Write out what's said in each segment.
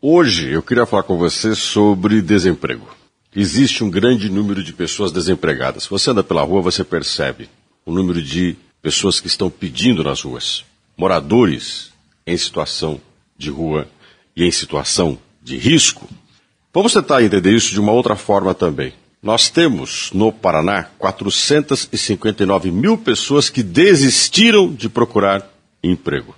Hoje eu queria falar com você sobre desemprego. Existe um grande número de pessoas desempregadas. Você anda pela rua, você percebe o número de pessoas que estão pedindo nas ruas. Moradores em situação de rua e em situação de risco. Vamos tentar entender isso de uma outra forma também. Nós temos no Paraná 459 mil pessoas que desistiram de procurar emprego.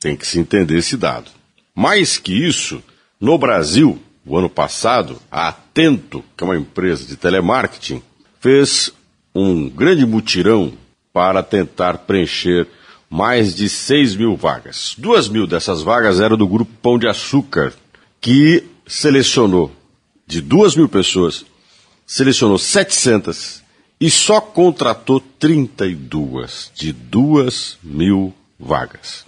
Tem que se entender esse dado. Mais que isso, no Brasil, o ano passado, a Atento, que é uma empresa de telemarketing, fez um grande mutirão para tentar preencher mais de 6 mil vagas. Duas mil dessas vagas eram do grupo Pão de Açúcar, que selecionou de duas mil pessoas, selecionou 700 e só contratou 32 de duas mil vagas.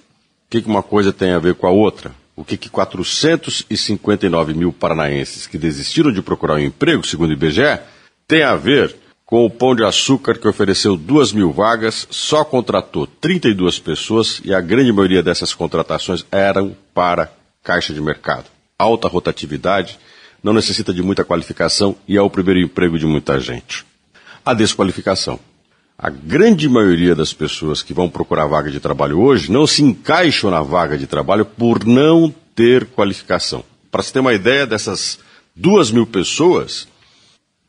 O que uma coisa tem a ver com a outra? O que, que 459 mil paranaenses que desistiram de procurar um emprego, segundo o IBGE, tem a ver com o Pão de Açúcar, que ofereceu 2 mil vagas, só contratou 32 pessoas e a grande maioria dessas contratações eram para caixa de mercado. Alta rotatividade, não necessita de muita qualificação e é o primeiro emprego de muita gente. A desqualificação. A grande maioria das pessoas que vão procurar vaga de trabalho hoje não se encaixam na vaga de trabalho por não ter qualificação. Para se ter uma ideia dessas duas mil pessoas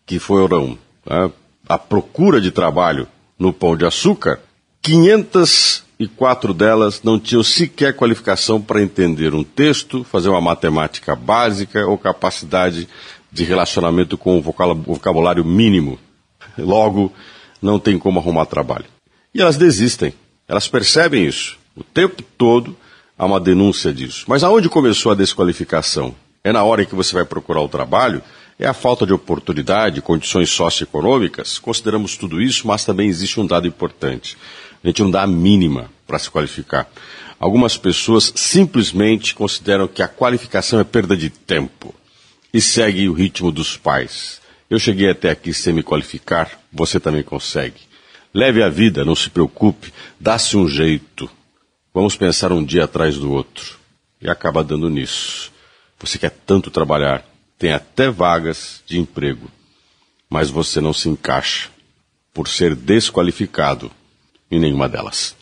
que foram né, à procura de trabalho no Pão de Açúcar, 504 delas não tinham sequer qualificação para entender um texto, fazer uma matemática básica ou capacidade de relacionamento com o vocabulário mínimo. Logo, não tem como arrumar trabalho. E elas desistem. Elas percebem isso. O tempo todo há uma denúncia disso. Mas aonde começou a desqualificação? É na hora em que você vai procurar o trabalho? É a falta de oportunidade, condições socioeconômicas? Consideramos tudo isso, mas também existe um dado importante. A gente não dá a mínima para se qualificar. Algumas pessoas simplesmente consideram que a qualificação é perda de tempo e seguem o ritmo dos pais. Eu cheguei até aqui sem me qualificar, você também consegue. Leve a vida, não se preocupe, dá-se um jeito. Vamos pensar um dia atrás do outro. E acaba dando nisso. Você quer tanto trabalhar, tem até vagas de emprego, mas você não se encaixa por ser desqualificado em nenhuma delas.